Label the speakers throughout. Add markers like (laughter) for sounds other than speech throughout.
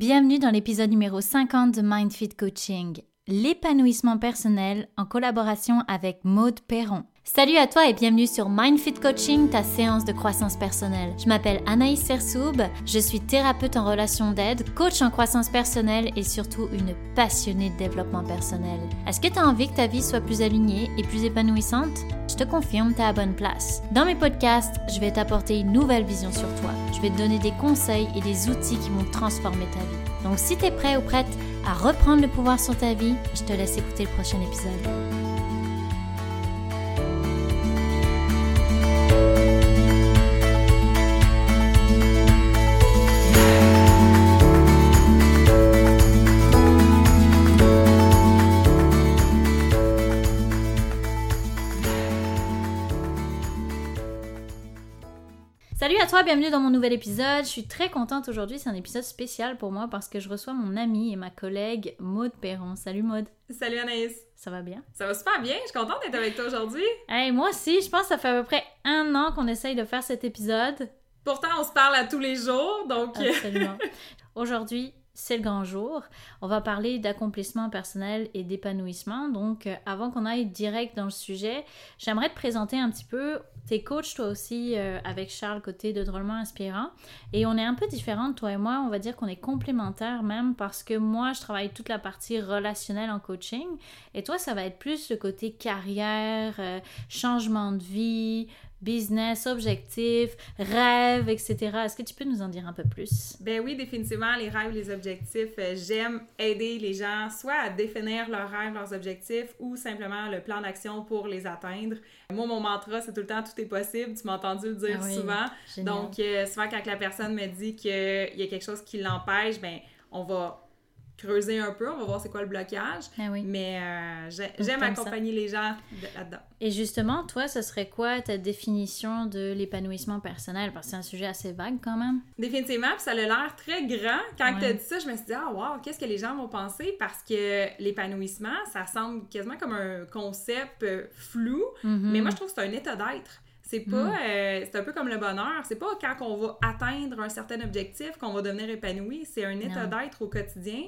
Speaker 1: Bienvenue dans l'épisode numéro 50 de MindFit Coaching, l'épanouissement personnel en collaboration avec Maude Perron. Salut à toi et bienvenue sur MindFit Coaching, ta séance de croissance personnelle. Je m'appelle Anaïs Sersoub, je suis thérapeute en relation d'aide, coach en croissance personnelle et surtout une passionnée de développement personnel. Est-ce que tu as envie que ta vie soit plus alignée et plus épanouissante? Je te confirme, tu es à bonne place. Dans mes podcasts, je vais t'apporter une nouvelle vision sur toi. Je vais te donner des conseils et des outils qui vont transformer ta vie. Donc si tu es prêt ou prête à reprendre le pouvoir sur ta vie, je te laisse écouter le prochain épisode. Bienvenue dans mon nouvel épisode. Je suis très contente aujourd'hui, c'est un épisode spécial pour moi parce que je reçois mon amie et ma collègue Maude Perron. Salut Maude.
Speaker 2: Salut Anaïs.
Speaker 1: Ça va bien?
Speaker 2: Ça va super bien, je suis contente d'être avec toi aujourd'hui.
Speaker 1: Hey, moi aussi, je pense que ça fait à peu près un an qu'on essaye de faire cet épisode.
Speaker 2: Pourtant, on se parle à tous les jours, donc...
Speaker 1: Absolument. (laughs) Aujourd'hui, c'est le grand jour. On va parler d'accomplissement personnel et d'épanouissement. Donc, euh, avant qu'on aille direct dans le sujet, j'aimerais te présenter un petit peu. T'es coach, toi aussi, euh, avec Charles Côté de Drôlement Inspirant. Et on est un peu différentes, toi et moi. On va dire qu'on est complémentaires même parce que moi, je travaille toute la partie relationnelle en coaching. Et toi, ça va être plus le côté carrière, euh, changement de vie, business, objectifs, rêves, etc. Est-ce que tu peux nous en dire un peu plus?
Speaker 2: Ben oui, définitivement, les rêves, les objectifs. euh, J'aime aider les gens soit à définir leurs rêves, leurs objectifs ou simplement le plan d'action pour les atteindre. Moi, mon mantra, c'est tout le temps tout est possible. Tu m'as entendu le dire
Speaker 1: Ah oui,
Speaker 2: souvent.
Speaker 1: génial.
Speaker 2: Donc, euh, souvent, quand la personne me dit qu'il y a quelque chose qui l'empêche, ben on va creuser un peu, on va voir c'est quoi le blocage.
Speaker 1: Oui.
Speaker 2: Mais euh, j'aime
Speaker 1: ça.
Speaker 2: accompagner les gens de- là-dedans.
Speaker 1: Et justement, toi, ce serait quoi ta définition de l'épanouissement personnel? Parce que c'est un sujet assez vague quand même.
Speaker 2: Définitivement, puis ça a l'air très grand. Quand
Speaker 1: Ouais.
Speaker 2: tu as dit ça, je me suis dit, ah, wow, qu'est-ce que les gens vont penser? Parce que l'épanouissement, ça semble quasiment comme un concept euh, flou,
Speaker 1: Mhm.
Speaker 2: mais moi, je trouve que c'est un état d'être. C'est pas, euh, c'est un peu comme le bonheur. C'est pas quand on va atteindre un certain objectif qu'on va devenir épanoui. C'est un état d'être au quotidien.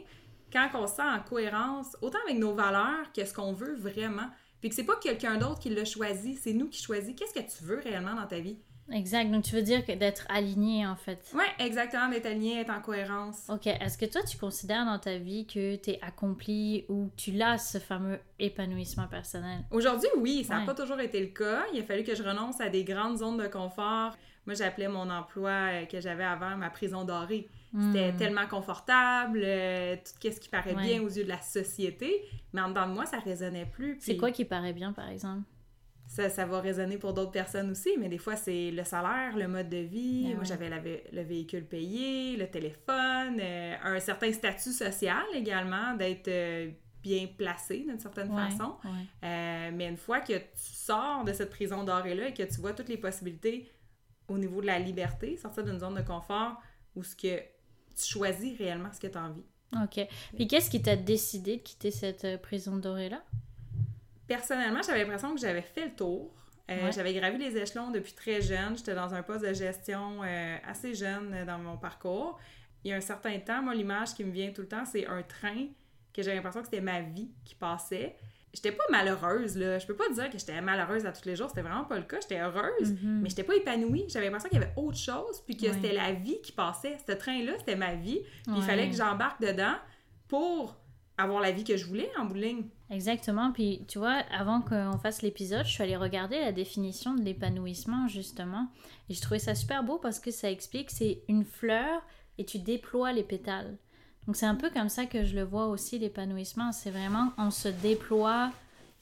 Speaker 2: Quand on se sent en cohérence, autant avec nos valeurs que ce qu'on veut vraiment. Puis que c'est pas quelqu'un d'autre qui l'a choisi, c'est nous qui choisit. Qu'est-ce que tu veux réellement dans ta vie?
Speaker 1: Exact. Donc, tu veux dire que d'être aligné, en fait.
Speaker 2: Ouais, exactement, d'être aligné, être en cohérence.
Speaker 1: Ok. Est-ce que toi, tu considères dans ta vie que tu es accompli ou tu l'as ce fameux épanouissement personnel?
Speaker 2: Aujourd'hui, oui, ça n'a
Speaker 1: Ouais.
Speaker 2: pas toujours été le cas. Il a fallu que je renonce à des grandes zones de confort. Moi, j'appelais mon emploi euh, que j'avais avant ma prison dorée. C'était
Speaker 1: Hmm.
Speaker 2: tellement confortable, euh, tout ce qui paraît
Speaker 1: Ouais.
Speaker 2: bien aux yeux de la société, mais en dedans de moi, ça résonnait plus.
Speaker 1: C'est quoi qui paraît bien, par exemple?
Speaker 2: Ça, ça va résonner pour d'autres personnes aussi, mais des fois, c'est le salaire, le mode de vie.
Speaker 1: Ah
Speaker 2: Moi,
Speaker 1: ouais.
Speaker 2: j'avais vé- le véhicule payé, le téléphone, euh, un certain statut social également, d'être euh, bien placé d'une certaine
Speaker 1: Ouais,
Speaker 2: façon.
Speaker 1: ouais.
Speaker 2: Euh, mais une fois que tu sors de cette prison dorée-là et que tu vois toutes les possibilités au niveau de la liberté, sortir d'une zone de confort où ce que tu choisis réellement ce que tu as envie.
Speaker 1: Ok. Puis qu'est-ce qui t'a décidé de quitter cette prison dorée-là?
Speaker 2: Personnellement, j'avais l'impression que j'avais fait le tour. Euh,
Speaker 1: Ouais.
Speaker 2: J'avais gravi les échelons depuis très jeune. J'étais dans un poste de gestion euh, assez jeune euh, dans mon parcours. Il y a un certain temps, moi, l'image qui me vient tout le temps, c'est un train que j'avais l'impression que c'était ma vie qui passait. J'étais pas malheureuse, là. Je peux pas dire que j'étais malheureuse à tous les jours. C'était vraiment pas le cas. J'étais heureuse,
Speaker 1: Mhm.
Speaker 2: mais j'étais pas épanouie. J'avais l'impression qu'il y avait autre chose, puis que
Speaker 1: Ouais.
Speaker 2: c'était la vie qui passait. Ce train-là, c'était ma vie. Puis il fallait que j'embarque dedans pour avoir la vie que je voulais en bout de ligne.
Speaker 1: Exactement. Puis, tu vois, avant qu'on fasse l'épisode, je suis allée regarder la définition de l'épanouissement, justement. Et je trouvais ça super beau parce que ça explique c'est une fleur et tu déploies les pétales. Donc, c'est un peu comme ça que je le vois aussi, l'épanouissement. C'est vraiment, on se déploie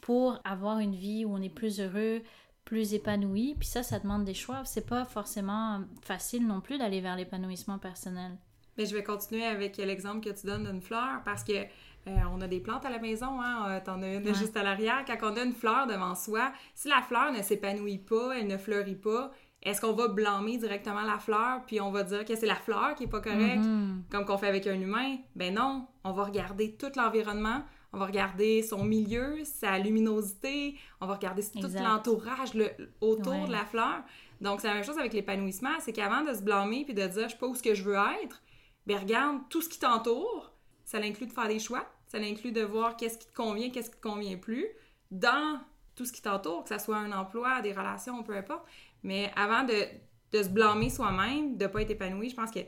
Speaker 1: pour avoir une vie où on est plus heureux, plus épanoui. Puis ça, ça demande des choix. C'est pas forcément facile non plus d'aller vers l'épanouissement personnel.
Speaker 2: Mais je vais continuer avec l'exemple que tu donnes d'une fleur parce que euh, on a des plantes à la maison, hein? euh, T'en as une
Speaker 1: Ouais.
Speaker 2: juste à l'arrière. Quand on a une fleur devant soi, si la fleur ne s'épanouit pas, elle ne fleurit pas, est-ce qu'on va blâmer directement la fleur puis on va dire que c'est la fleur qui est pas correcte,
Speaker 1: Mhm.
Speaker 2: comme qu'on fait avec un humain? Ben non, on va regarder tout l'environnement, on va regarder son milieu, sa luminosité, on va regarder tout l'entourage le- autour
Speaker 1: Ouais.
Speaker 2: de la fleur. Donc, c'est la même chose avec l'épanouissement, c'est qu'avant de se blâmer puis de dire je sais pas où ce que je veux être, ben regarde, tout ce qui t'entoure, ça inclut de faire des choix, ça inclut de voir qu'est-ce qui te convient, qu'est-ce qui te convient plus, dans tout ce qui t'entoure, que ce soit un emploi, des relations, peu importe. Mais avant de, de se blâmer soi-même, de ne pas être épanoui, je pense qu'il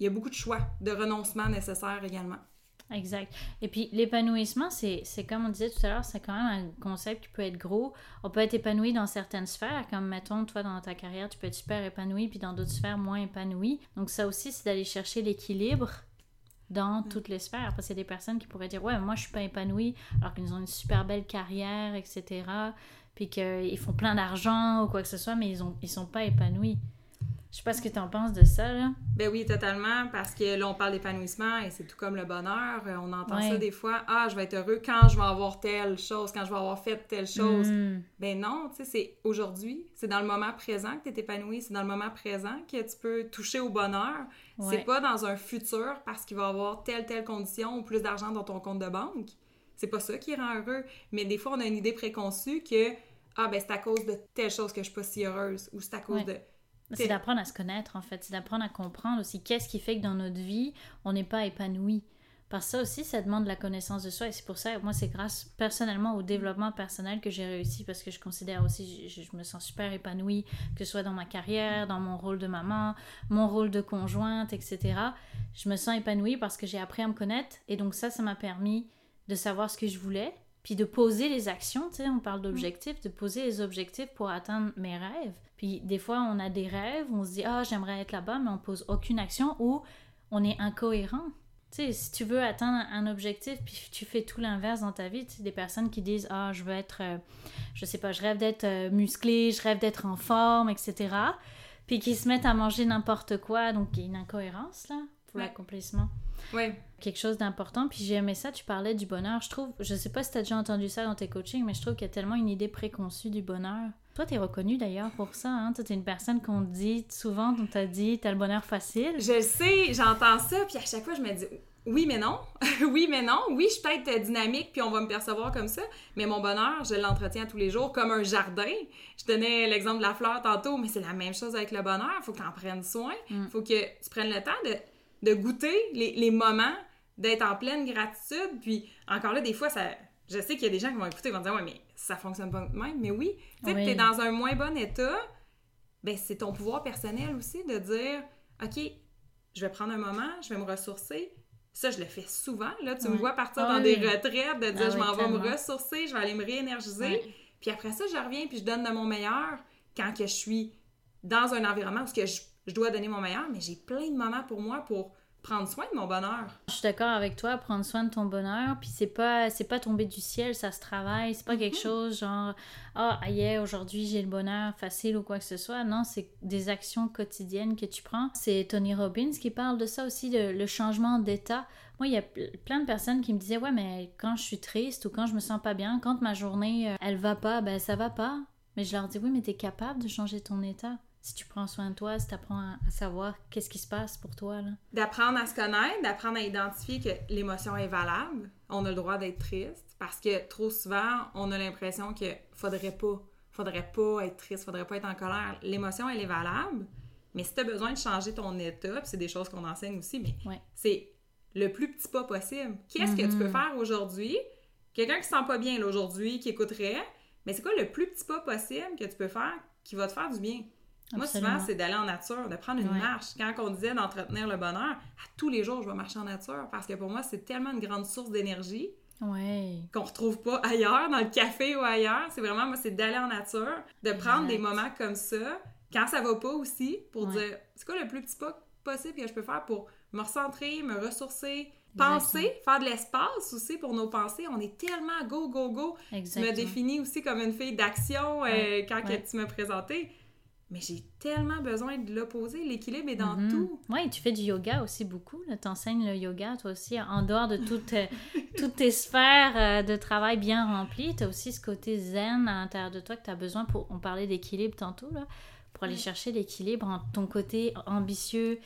Speaker 2: y a beaucoup de choix, de renoncement nécessaires également.
Speaker 1: Exact. Et puis l'épanouissement, c'est comme on disait tout à l'heure, c'est quand même un concept qui peut être gros. On peut être épanoui dans certaines sphères, comme mettons, toi dans ta carrière, tu peux être super épanoui, puis dans d'autres sphères moins épanoui. Donc ça aussi, c'est d'aller chercher l'équilibre dans mm. toutes les sphères. Parce qu'il y a des personnes qui pourraient dire, ouais, moi je suis pas épanouie, alors qu'ils ont une super belle carrière, etc. Puis qu'ils font plein d'argent ou quoi que ce soit, mais ils, ont, ils sont pas épanouis. Je sais pas ce que tu en penses de ça, là.
Speaker 2: Ben oui, totalement, parce que là, on parle d'épanouissement et c'est tout comme le bonheur. Euh, on entend ça des fois. Ah, je vais être heureux quand je vais avoir telle chose, quand je vais avoir fait telle chose. Mm. Ben non, tu sais, c'est aujourd'hui. C'est dans le moment présent que tu es épanoui. C'est dans le moment présent que tu peux toucher au bonheur. C'est pas dans un futur parce qu'il va y avoir telle, telle condition ou plus d'argent dans ton compte de banque. C'est pas ça qui rend heureux. Mais des fois, on a une idée préconçue que, ah, ben c'est à cause de telle chose que je suis pas si heureuse ou c'est à cause de
Speaker 1: c'est d'apprendre à se connaître, en fait. C'est d'apprendre à comprendre aussi qu'est-ce qui fait que dans notre vie, on n'est pas épanoui. Parce que ça aussi, ça demande la connaissance de soi. Et c'est pour ça, moi, c'est grâce personnellement au développement personnel que j'ai réussi parce que je considère aussi, je, je, me sens super épanouie, que ce soit dans ma carrière, dans mon rôle de maman, mon rôle de conjointe, etc. Je me sens épanouie parce que j'ai appris à me connaître. Et donc ça, ça m'a permis de savoir ce que je voulais, puis de poser les actions, tu sais, on parle d'objectifs, de poser les objectifs pour atteindre mes rêves. Puis des fois, on a des rêves, on se dit ah j'aimerais être là-bas, mais on pose aucune action ou on est incohérent. Tu sais, si tu veux atteindre un objectif, puis tu fais tout l'inverse dans ta vie, tu sais, des personnes qui disent ah je veux être, euh, je sais pas, je rêve d'être euh, musclé, je rêve d'être en forme, etc. Puis qui se mettent à manger n'importe quoi, donc il y a une incohérence là pour l'accomplissement.
Speaker 2: Oui.
Speaker 1: Quelque chose d'important. Puis j'ai aimé ça, tu parlais du bonheur. Je trouve, je sais pas si tu as déjà entendu ça dans tes coachings, mais je trouve qu'il y a tellement une idée préconçue du bonheur. Toi, tu es reconnue d'ailleurs pour ça. Hein? Toi, tu es une personne qu'on dit souvent, on t'a dit, tu as le bonheur facile.
Speaker 2: Je sais, j'entends ça, puis à chaque fois, je me dis, oui, mais non. (laughs) oui, mais non. Oui, je suis peut-être dynamique, puis on va me percevoir comme ça, mais mon bonheur, je l'entretiens tous les jours comme un jardin. Je donnais l'exemple de la fleur tantôt, mais c'est la même chose avec le bonheur. Il faut que tu en prennes soin. Il mm. faut que tu prennes le temps de de goûter les, moments, d'être en pleine gratitude. Puis encore là, des fois, ça, je sais qu'il y a des gens qui vont écouter et vont dire Ouais, mais ça fonctionne pas même. Mais oui, tu sais, tu es dans un moins bon état, ben c'est ton pouvoir personnel aussi de dire OK, je vais prendre un moment, je vais me ressourcer. Ça, je le fais souvent. Là, tu me vois partir ah dans des retraites, de dire ah je m'en vais me ressourcer, je vais aller me réénergiser. Puis après ça, je reviens puis je donne de mon meilleur quand que je suis dans un environnement où que je je dois donner mon meilleur, mais j'ai plein de moments pour moi pour prendre soin de mon bonheur.
Speaker 1: Je suis d'accord avec toi, prendre soin de ton bonheur, puis c'est pas c'est pas tomber du ciel, ça se travaille, c'est pas quelque mhm. chose genre ah oh, aujourd'hui j'ai le bonheur facile ou quoi que ce soit. Non, c'est des actions quotidiennes que tu prends. C'est Tony Robbins qui parle de ça aussi de le changement d'état. Moi, il y a plein de personnes qui me disaient ouais, mais quand je suis triste ou quand je me sens pas bien, quand ma journée euh, elle va pas, ben ça va pas. Mais je leur dis oui, mais tu es capable de changer ton état si tu prends soin de toi, si tu apprends à, savoir qu'est-ce qui se passe pour toi.
Speaker 2: D'apprendre à se connaître, d'apprendre à identifier que l'émotion est valable. On a le droit d'être triste parce que trop souvent, on a l'impression que faudrait pas, faudrait pas être triste, faudrait pas être en colère. L'émotion, elle est valable, mais si tu as besoin de changer ton état, c'est des choses qu'on enseigne aussi, mais c'est le plus petit pas possible. Qu'est-ce que tu peux mm-hmm. faire aujourd'hui? Quelqu'un qui se sent pas bien aujourd'hui, qui écouterait, mais c'est quoi le plus petit pas possible que tu peux faire qui va te faire du bien? Moi, souvent, c'est d'aller en nature, de prendre une marche. Quand on disait d'entretenir le bonheur, à tous les jours, je vais marcher en nature parce que pour moi, c'est tellement une grande source d'énergie
Speaker 1: ouais.
Speaker 2: qu'on retrouve pas ailleurs, dans le café ou ailleurs. C'est vraiment, moi, c'est d'aller en nature, de prendre des moments comme ça, quand ça va pas aussi, pour dire, c'est quoi le plus petit pas possible que je peux faire pour me recentrer, me ressourcer, penser, faire de l'espace aussi pour nos pensées. On est tellement go, go, go. Tu me définis aussi comme une fille d'action euh, quand tu me présentais mais j'ai tellement besoin de l'opposer. L'équilibre est dans mhm. tout.
Speaker 1: Oui, tu fais du yoga aussi beaucoup. Tu enseignes le yoga, toi aussi, en dehors de toutes, euh, (laughs) toutes tes sphères euh, de travail bien remplies. Tu as aussi ce côté zen à l'intérieur de toi que tu as besoin pour. On parlait d'équilibre tantôt, là, pour aller chercher l'équilibre entre ton côté ambitieux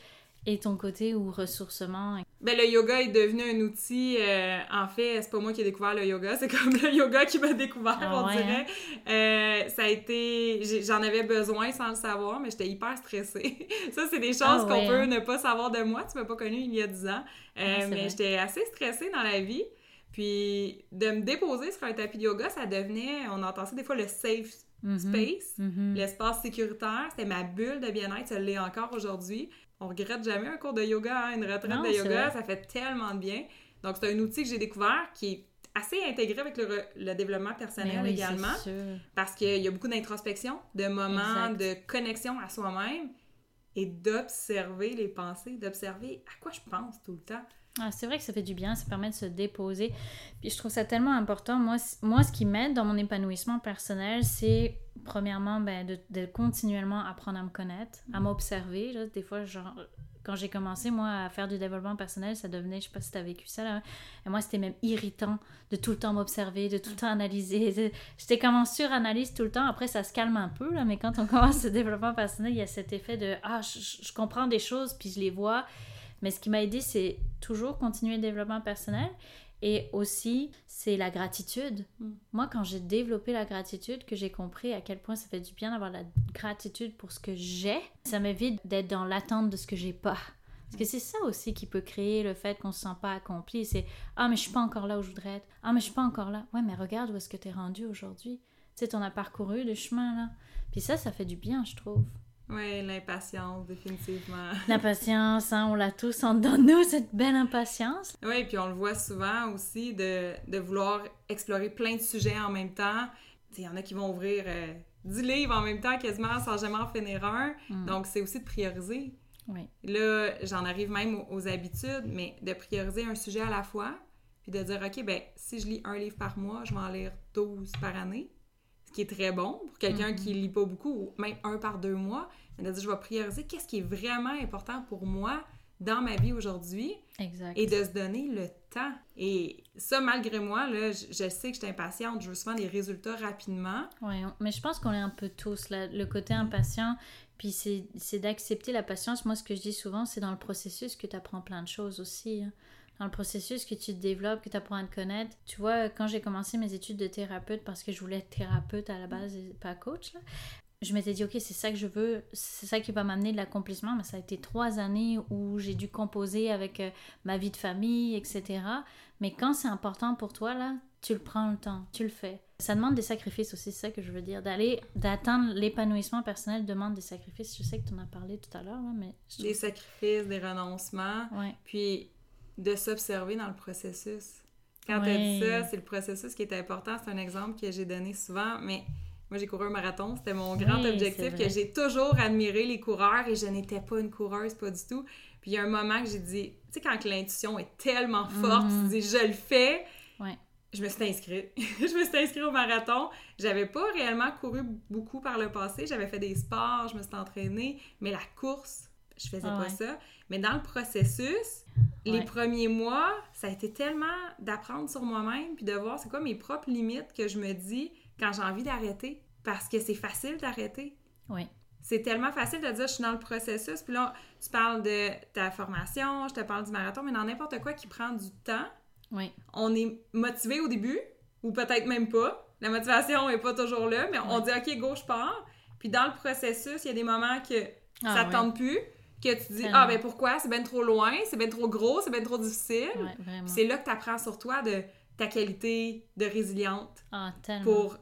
Speaker 1: et ton côté ou ressourcement.
Speaker 2: Ben, le yoga est devenu un outil. euh, en fait, c'est pas moi qui ai découvert le yoga, c'est comme le yoga qui m'a découvert,
Speaker 1: Ah
Speaker 2: on
Speaker 1: ouais,
Speaker 2: dirait. Euh, ça a été. J'en avais besoin sans le savoir, mais j'étais hyper stressée. (laughs) ça, c'est des choses
Speaker 1: Ah
Speaker 2: qu'on
Speaker 1: ouais,
Speaker 2: peut
Speaker 1: hein?
Speaker 2: ne pas savoir de moi. Tu m'as pas connue il y a 10 ans. Euh,
Speaker 1: Ouais, c'est
Speaker 2: mais j'étais assez stressée dans la vie. Puis de me déposer sur un tapis de yoga, ça devenait, on entend ça des fois, le safe
Speaker 1: Mhm.
Speaker 2: space.
Speaker 1: Mhm.
Speaker 2: L'espace sécuritaire, c'était ma bulle de bien-être, ça l'est encore aujourd'hui. On regrette jamais un cours de yoga, hein, une retraite
Speaker 1: Non,
Speaker 2: de yoga, ça fait tellement de bien. Donc c'est un outil que j'ai découvert qui est assez intégré avec le, re- le développement personnel
Speaker 1: oui,
Speaker 2: également, parce qu'il y a beaucoup d'introspection, de moments
Speaker 1: Exact.
Speaker 2: de connexion à soi-même et d'observer les pensées, d'observer à quoi je pense tout le temps.
Speaker 1: Ah, c'est vrai que ça fait du bien, ça permet de se déposer. Puis je trouve ça tellement important. Moi, moi ce qui m'aide dans mon épanouissement personnel, c'est premièrement ben, de, continuellement apprendre à me connaître, à m'observer. Des fois, genre, quand j'ai commencé, moi, à faire du développement personnel, ça devenait, je sais pas si tu as vécu ça, là. Et moi, c'était même irritant de tout le temps m'observer, de tout le temps analyser. (laughs) J'étais comme en suranalyse tout le temps. Après, ça se calme un peu, là, mais quand on (laughs) commence le développement personnel, il y a cet effet de Ah, je comprends des choses, puis je les vois. Mais ce qui m'a aidé, c'est toujours continuer le développement personnel. Et aussi, c'est la gratitude.
Speaker 2: Mm.
Speaker 1: Moi, quand j'ai développé la gratitude, que j'ai compris à quel point ça fait du bien d'avoir la gratitude pour ce que j'ai, ça m'évite d'être dans l'attente de ce que j'ai pas. Parce que c'est ça aussi qui peut créer le fait qu'on se sent pas accompli. C'est Ah, mais je suis pas encore là où je voudrais être. Ah, mais je suis pas encore là. Ouais, mais regarde où est-ce que tu es rendu aujourd'hui. Tu sais, t'en as parcouru le chemin, là. Puis ça, ça fait du bien, je trouve.
Speaker 2: Oui, l'impatience, définitivement. (laughs)
Speaker 1: L'impatience, hein, on l'a tous en dedans de nous, cette belle impatience.
Speaker 2: Oui, puis on le voit souvent aussi de, de vouloir explorer plein de sujets en même temps. Il y en a qui vont ouvrir euh, 10 livres en même temps quasiment sans jamais en finir un.
Speaker 1: Mm.
Speaker 2: Donc, c'est aussi de prioriser.
Speaker 1: Oui.
Speaker 2: Là, j'en arrive même aux, aux habitudes, mais de prioriser un sujet à la fois, puis de dire, OK, ben si je lis un livre par mois, je vais en lire 12 par année, qui est très bon pour quelqu'un
Speaker 1: Mhm.
Speaker 2: qui lit pas beaucoup, ou même un par deux mois. Mais de dire, je vais prioriser qu'est-ce qui est vraiment important pour moi dans ma vie aujourd'hui
Speaker 1: Exact.
Speaker 2: et de se donner le temps. Et ça, malgré moi, là, je, je sais que je suis impatiente, je veux souvent des résultats rapidement.
Speaker 1: On- mais je pense qu'on est un peu tous là, le côté impatient, puis c'est c'est d'accepter la patience. Moi, ce que je dis souvent, c'est dans le processus que tu apprends plein de choses aussi. hein. Dans le processus que tu te développes, que tu apprends à te connaître. Tu vois, quand j'ai commencé mes études de thérapeute, parce que je voulais être thérapeute à la base et pas coach, là, je m'étais dit, ok, c'est ça que je veux, c'est ça qui va m'amener de l'accomplissement. Mais ça a été trois années où j'ai dû composer avec euh, ma vie de famille, etc. Mais quand c'est important pour toi, là, tu le prends le temps, tu le fais. Ça demande des sacrifices aussi, c'est ça que je veux dire. D'aller, d'atteindre l'épanouissement personnel demande des sacrifices. Je sais que tu en as parlé tout à l'heure, mais... je
Speaker 2: Des sacrifices, des renoncements.
Speaker 1: Ouais.
Speaker 2: puis de s'observer dans le processus. Quand tu
Speaker 1: Ouais.
Speaker 2: as dit ça, c'est le processus qui est important. C'est un exemple que j'ai donné souvent, mais moi, j'ai couru un marathon. C'était mon grand
Speaker 1: Oui,
Speaker 2: objectif que j'ai toujours admiré les coureurs et je n'étais pas une coureuse, pas du tout. Puis il y a un moment que j'ai dit, tu sais, quand l'intuition est tellement forte,
Speaker 1: Mhm.
Speaker 2: tu dis, je le fais.
Speaker 1: Ouais.
Speaker 2: Je me suis inscrite. (laughs) je me suis inscrite au marathon. J'avais pas réellement couru beaucoup par le passé. J'avais fait des sports, je me suis entraînée, mais la course, je faisais
Speaker 1: Ah
Speaker 2: pas ça. Mais dans le processus, les premiers mois, ça a été tellement d'apprendre sur moi-même puis de voir c'est quoi mes propres limites que je me dis quand j'ai envie d'arrêter. Parce que c'est facile d'arrêter.
Speaker 1: Oui.
Speaker 2: C'est tellement facile de dire je suis dans le processus. Puis là, tu parles de ta formation, je te parle du marathon, mais dans n'importe quoi qui prend du temps,
Speaker 1: Oui.
Speaker 2: on est motivé au début, ou peut-être même pas. La motivation est pas toujours là, mais on dit OK, go, je pars. Puis dans le processus, il y a des moments que
Speaker 1: Ah,
Speaker 2: ça
Speaker 1: ouais.
Speaker 2: tente plus, que tu dis. Ah, ben pourquoi? C'est bien trop loin, c'est bien trop gros, c'est bien trop difficile.
Speaker 1: Ouais,
Speaker 2: c'est là que tu apprends sur toi de ta qualité de résiliente
Speaker 1: Ah,
Speaker 2: pour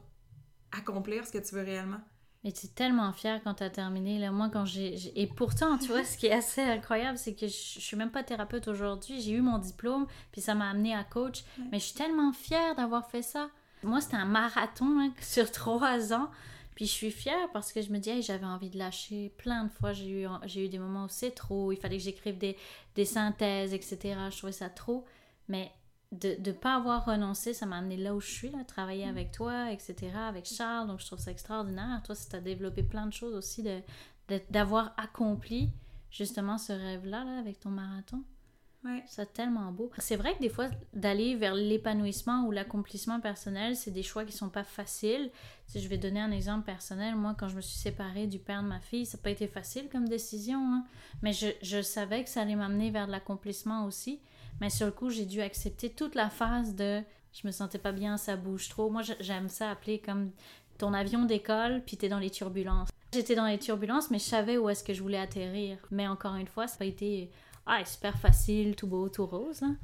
Speaker 2: accomplir ce que tu veux réellement.
Speaker 1: Mais tu es tellement fière quand tu as terminé. Là, moi, quand j'ai. j'ai- Et pourtant, tu vois, ce qui est assez incroyable, c'est que je, je suis même pas thérapeute aujourd'hui. J'ai eu mon diplôme, puis ça m'a amené à coach.
Speaker 2: Ouais.
Speaker 1: Mais je suis tellement fière d'avoir fait ça. Moi, c'était un marathon hein, sur trois ans. Puis je suis fière parce que je me dis, Hey, j'avais envie de lâcher. Plein de fois, j'ai eu, j'ai eu des moments où c'est trop. Il fallait que j'écrive des, des synthèses, etc. Je trouvais ça trop. Mais de ne pas avoir renoncé, ça m'a amené là où je suis, là, travailler avec toi, etc., avec Charles. Donc, je trouve ça extraordinaire. Toi, tu as développé plein de choses aussi, de, de- d'avoir accompli justement ce rêve-là là, avec ton marathon. C'est tellement beau. C'est vrai que des fois, d'aller vers l'épanouissement ou l'accomplissement personnel, c'est des choix qui sont pas faciles. Si je vais donner un exemple personnel, moi, quand je me suis séparée du père de ma fille, ça n'a pas été facile comme décision, hein. mais je, je savais que ça allait m'amener vers l'accomplissement aussi. Mais sur le coup, j'ai dû accepter toute la phase de je me sentais pas bien, ça bouge trop. Moi, j'aime ça appeler comme ton avion décolle, puis t'es dans les turbulences. J'étais dans les turbulences, mais je savais où est-ce que je voulais atterrir. Mais encore une fois, ça n'a pas été ah, super facile, tout beau, tout rose. Hein.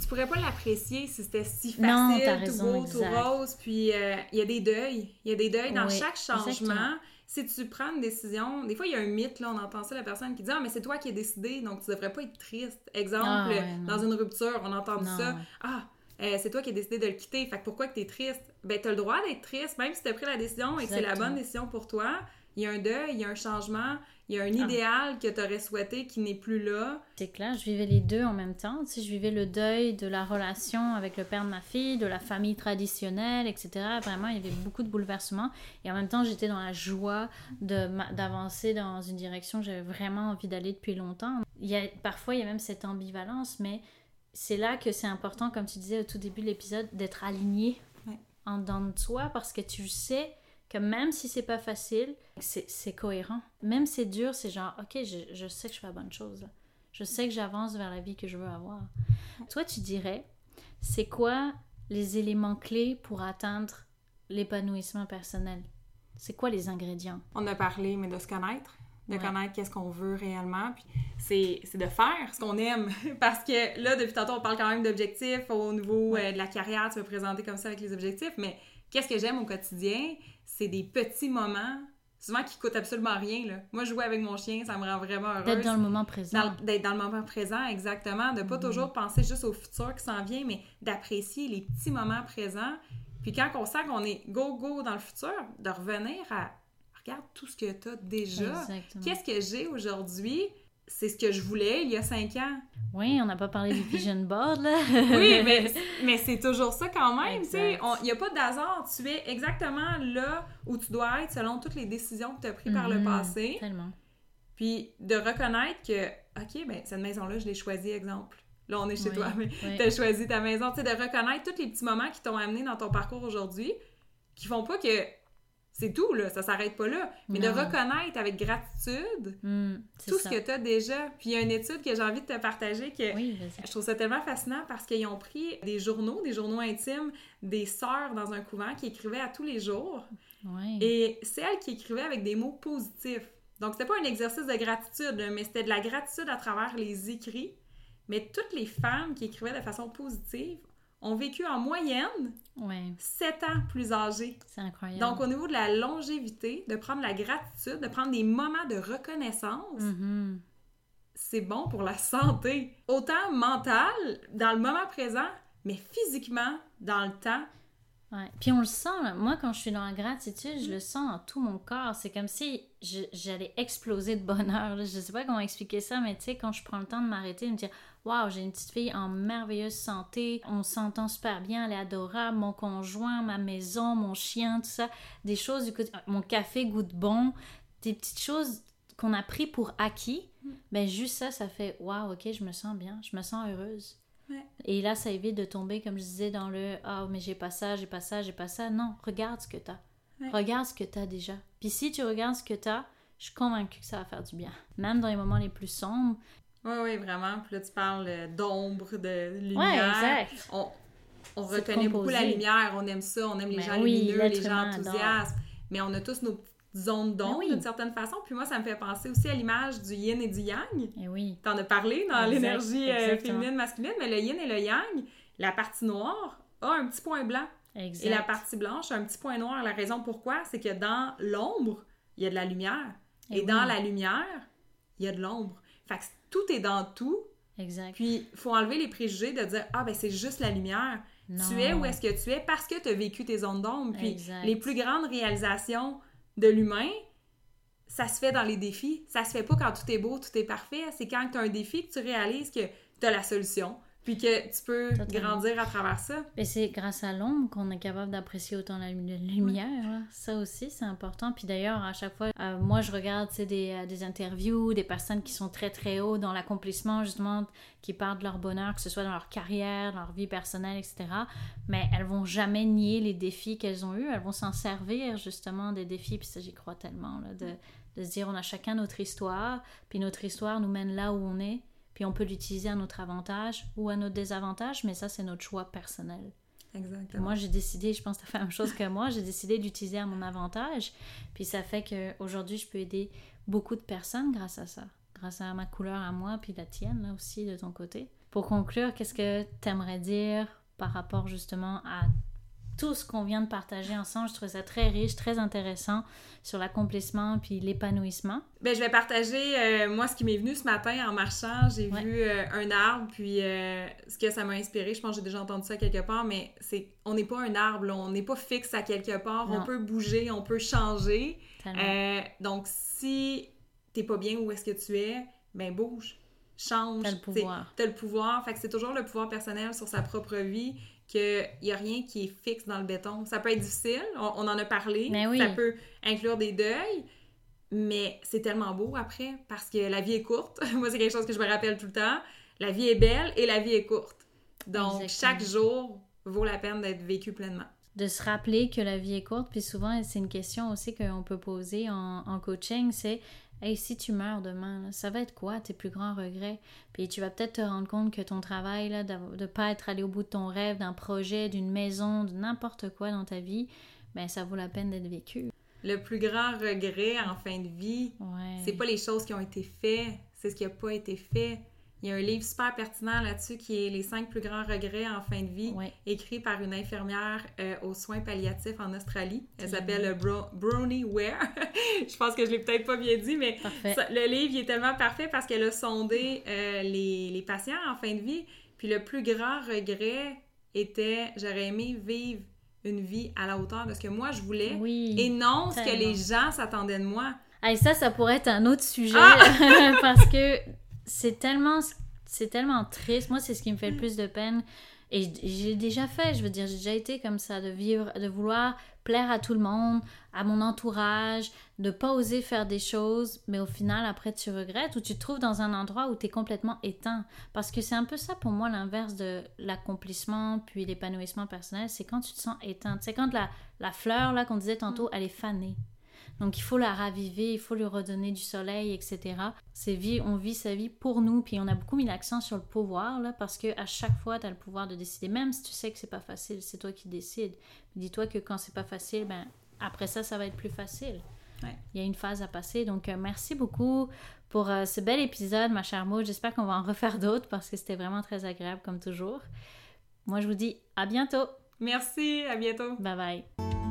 Speaker 2: Tu pourrais pas l'apprécier si c'était si facile, tout beau, tout rose. Puis euh, il y a des deuils. Il y a des deuils dans chaque changement. Si tu prends une décision, des fois il y a un mythe, là, on entend ça, la personne qui dit Ah, mais c'est toi qui as décidé, donc tu devrais pas être triste. Exemple, ah, dans une rupture, on entend ça. Ah, euh, c'est toi qui as décidé de le quitter, fait que pourquoi que es triste? Ben, as le droit d'être triste, même si tu as pris la décision et que c'est la bonne décision pour toi il y a un deuil, il y a un changement, il y a un ah. idéal que tu aurais souhaité qui n'est plus là.
Speaker 1: C'est clair, je vivais les deux en même temps. Tu sais, je vivais le deuil de la relation avec le père de ma fille, de la famille traditionnelle, etc. Vraiment, il y avait beaucoup de bouleversements. Et en même temps, j'étais dans la joie d'avancer dans une direction que j'avais vraiment envie d'aller depuis longtemps. Il y a, parfois, il y a même cette ambivalence, mais c'est là que c'est important, comme tu disais au tout début de l'épisode, d'être aligné en dedans de soi parce que tu sais que même si c'est pas facile, c'est cohérent. Même si c'est dur, c'est genre, ok, je, je, sais que je fais la bonne chose. Je sais que j'avance vers la vie que je veux avoir. Toi, tu dirais, c'est quoi les éléments clés pour atteindre l'épanouissement personnel? C'est quoi les ingrédients?
Speaker 2: On a parlé, mais de se connaître, de connaître qu'est-ce qu'on veut réellement, puis c'est de faire ce qu'on aime. (laughs) Parce que là, depuis tantôt, on parle quand même d'objectifs au niveau euh, de la carrière, tu vas présenter comme ça avec les objectifs, mais qu'est-ce que j'aime au quotidien? c'est des petits moments, souvent qui coûtent absolument rien. Là. Moi, jouer avec mon chien, ça me rend vraiment heureuse.
Speaker 1: D'être dans le moment présent.
Speaker 2: D'être dans le moment présent, exactement. De pas mm-hmm. toujours penser juste au futur qui s'en vient, mais d'apprécier les petits moments présents. Puis quand on sent qu'on est go-go dans le futur, de revenir à regarde tout ce que tu as déjà. Qu'est-ce que j'ai aujourd'hui? C'est ce que je voulais il y a cinq ans.
Speaker 1: Oui, on n'a pas parlé du vision (laughs) board, là.
Speaker 2: oui, mais, mais c'est toujours ça quand même, tu sais. Il n'y a pas d'hasard. Tu es exactement là où tu dois être selon toutes les décisions que tu as prises par le mhm, passé.
Speaker 1: Tellement.
Speaker 2: Puis de reconnaître que, OK, ben cette maison-là, je l'ai choisie, exemple. Là, on est chez toi, mais tu as choisi ta maison. Tu sais, de reconnaître tous les petits moments qui t'ont amené dans ton parcours aujourd'hui, qui font pas que c'est tout, là, ça s'arrête pas là. Mais de reconnaître avec gratitude hmm, tout ce que tu as déjà. Puis il y a une étude que j'ai envie de te partager que je trouve ça tellement fascinant parce qu'ils ont pris des journaux, des journaux intimes des sœurs dans un couvent qui écrivaient à tous les jours. Et c'est elles qui écrivaient avec des mots positifs. Donc c'était pas un exercice de gratitude, mais c'était de la gratitude à travers les écrits. Mais toutes les femmes qui écrivaient de façon positive ont vécu en moyenne
Speaker 1: ouais.
Speaker 2: 7 ans plus âgés.
Speaker 1: C'est incroyable.
Speaker 2: Donc, au niveau de la longévité, de prendre la gratitude, de prendre des moments de reconnaissance,
Speaker 1: mm-hmm.
Speaker 2: c'est bon pour la santé. Autant mentale, dans le moment présent, mais physiquement, dans le temps.
Speaker 1: Ouais. Puis on le sent, moi quand je suis dans la gratitude, je le sens dans tout mon corps. C'est comme si j'allais exploser de bonheur. Je sais pas comment expliquer ça, mais tu sais, quand je prends le temps de m'arrêter, de me dire Waouh, j'ai une petite fille en merveilleuse santé, on s'entend super bien, elle est adorable, mon conjoint, ma maison, mon chien, tout ça, des choses du côté, mon café goûte bon, des petites choses qu'on a pris pour acquis, mm. ben juste ça, ça fait waouh, ok, je me sens bien, je me sens heureuse. Et là, ça évite de tomber, comme je disais, dans le Ah, mais j'ai pas ça, j'ai pas ça, j'ai pas ça. Non, regarde ce que t'as. Regarde ce que t'as déjà. Puis si tu regardes ce que t'as, je suis convaincue que ça va faire du bien. Même dans les moments les plus sombres,
Speaker 2: oui, oui, vraiment. Puis là, tu parles euh, d'ombre, de lumière.
Speaker 1: Ouais,
Speaker 2: exact. On, on reconnaît beaucoup la lumière, on aime ça, on aime les ben gens lumineux, les gens enthousiastes. Mais on a tous nos zones d'ombre ben d'une certaine façon. Puis moi, ça me fait penser aussi à l'image du yin et du yang.
Speaker 1: Et eh oui.
Speaker 2: en as parlé dans l'énergie euh, féminine, masculine, mais le yin et le yang, la partie noire a un petit point blanc.
Speaker 1: Exact.
Speaker 2: Et la partie blanche a un petit point noir. La raison pourquoi, c'est que dans l'ombre, il y a de la lumière. Et, et dans la lumière, il y a de l'ombre. Fait que tout est dans tout.
Speaker 1: Exact.
Speaker 2: Puis, il faut enlever les préjugés de dire Ah, ben c'est juste la lumière. Tu es où est-ce que tu es parce que tu as vécu tes zones d'ombre. Puis, les plus grandes réalisations de l'humain, ça se fait dans les défis. Ça se fait pas quand tout est beau, tout est parfait. C'est quand tu as un défi que tu réalises que tu as la solution puis que tu peux grandir à travers ça.
Speaker 1: Et c'est grâce à l'ombre qu'on est capable d'apprécier autant la lumière. Ça aussi, c'est important. Puis d'ailleurs, à chaque fois, euh, moi, je regarde des, euh, des interviews, des personnes qui sont très, très haut dans l'accomplissement, justement, qui parlent de leur bonheur, que ce soit dans leur carrière, dans leur vie personnelle, etc. Mais elles vont jamais nier les défis qu'elles ont eus. Elles vont s'en servir, justement, des défis. Puis ça, j'y crois tellement, là, de, de se dire, on a chacun notre histoire, puis notre histoire nous mène là où on est puis on peut l'utiliser à notre avantage ou à notre désavantage, mais ça, c'est notre choix personnel.
Speaker 2: Exactement.
Speaker 1: Moi, j'ai décidé, je pense que tu as fait la même chose que moi, j'ai décidé d'utiliser à mon avantage. Puis ça fait qu'aujourd'hui, je peux aider beaucoup de personnes grâce à ça. Grâce à ma couleur à moi, puis la tienne là aussi de ton côté. Pour conclure, qu'est-ce que tu aimerais dire par rapport justement à tout ce qu'on vient de partager ensemble. Je trouve ça très riche, très intéressant sur l'accomplissement puis l'épanouissement.
Speaker 2: Ben, je vais partager, euh, moi, ce qui m'est venu ce matin en marchant. J'ai vu euh, un arbre, puis euh, ce que ça m'a inspiré, je pense que j'ai déjà entendu ça quelque part, mais c'est on n'est pas un arbre, on n'est pas fixe à quelque part. On peut bouger, on peut changer. donc, si t'es pas bien où est-ce que tu es, ben bouge change.
Speaker 1: T'as le pouvoir.
Speaker 2: T'as le pouvoir. Fait que c'est toujours le pouvoir personnel sur sa propre vie qu'il n'y a rien qui est fixe dans le béton. Ça peut être difficile, on, en a parlé, ça peut inclure des deuils, mais c'est tellement beau après parce que la vie est courte. (laughs) Moi, c'est quelque chose que je me rappelle tout le temps. La vie est belle et la vie est courte. Donc, chaque jour vaut la peine d'être vécu pleinement.
Speaker 1: De se rappeler que la vie est courte, puis souvent, c'est une question aussi qu'on peut poser en, en coaching, c'est Hey, si tu meurs demain, ça va être quoi tes plus grands regrets? Puis tu vas peut-être te rendre compte que ton travail, là, de ne pas être allé au bout de ton rêve, d'un projet, d'une maison, de n'importe quoi dans ta vie, ben ça vaut la peine d'être vécu.
Speaker 2: Le plus grand regret en fin de vie, c'est pas les choses qui ont été faites, c'est ce qui n'a pas été fait. Il y a un livre super pertinent là-dessus qui est Les cinq plus grands regrets en fin de vie, écrit par une infirmière euh, aux soins palliatifs en Australie. Elle s'appelle euh, Bro Brownie Ware. (laughs) je pense que je l'ai peut-être pas bien dit, mais le livre est tellement parfait parce qu'elle a sondé euh, les, les, patients en fin de vie. Puis le plus grand regret était j'aurais aimé vivre une vie à la hauteur de ce que moi je voulais et non ce que les gens s'attendaient de moi.
Speaker 1: Et ça, ça pourrait être un autre sujet ah! (laughs) parce que c'est tellement, c'est tellement triste. Moi, c'est ce qui me fait le plus de peine. Et j'ai déjà fait, je veux dire, j'ai déjà été comme ça, de vivre, de vouloir plaire à tout le monde, à mon entourage, de pas oser faire des choses, mais au final, après, tu regrettes ou tu te trouves dans un endroit où tu es complètement éteint. Parce que c'est un peu ça pour moi l'inverse de l'accomplissement puis l'épanouissement personnel, c'est quand tu te sens éteinte. C'est quand la, la fleur, là, qu'on disait tantôt, elle est fanée. Donc il faut la raviver, il faut lui redonner du soleil, etc. C'est vie, on vit sa vie pour nous, puis on a beaucoup mis l'accent sur le pouvoir là, parce que à chaque fois tu as le pouvoir de décider, même si tu sais que c'est pas facile, c'est toi qui décides. Dis-toi que quand c'est pas facile, ben après ça, ça va être plus facile. Il y a une phase à passer. Donc, euh, merci beaucoup pour euh, ce bel épisode, ma chère Maud. J'espère qu'on va en refaire d'autres parce que c'était vraiment très agréable comme toujours. Moi, je vous dis à bientôt.
Speaker 2: Merci, à bientôt.
Speaker 1: Bye bye.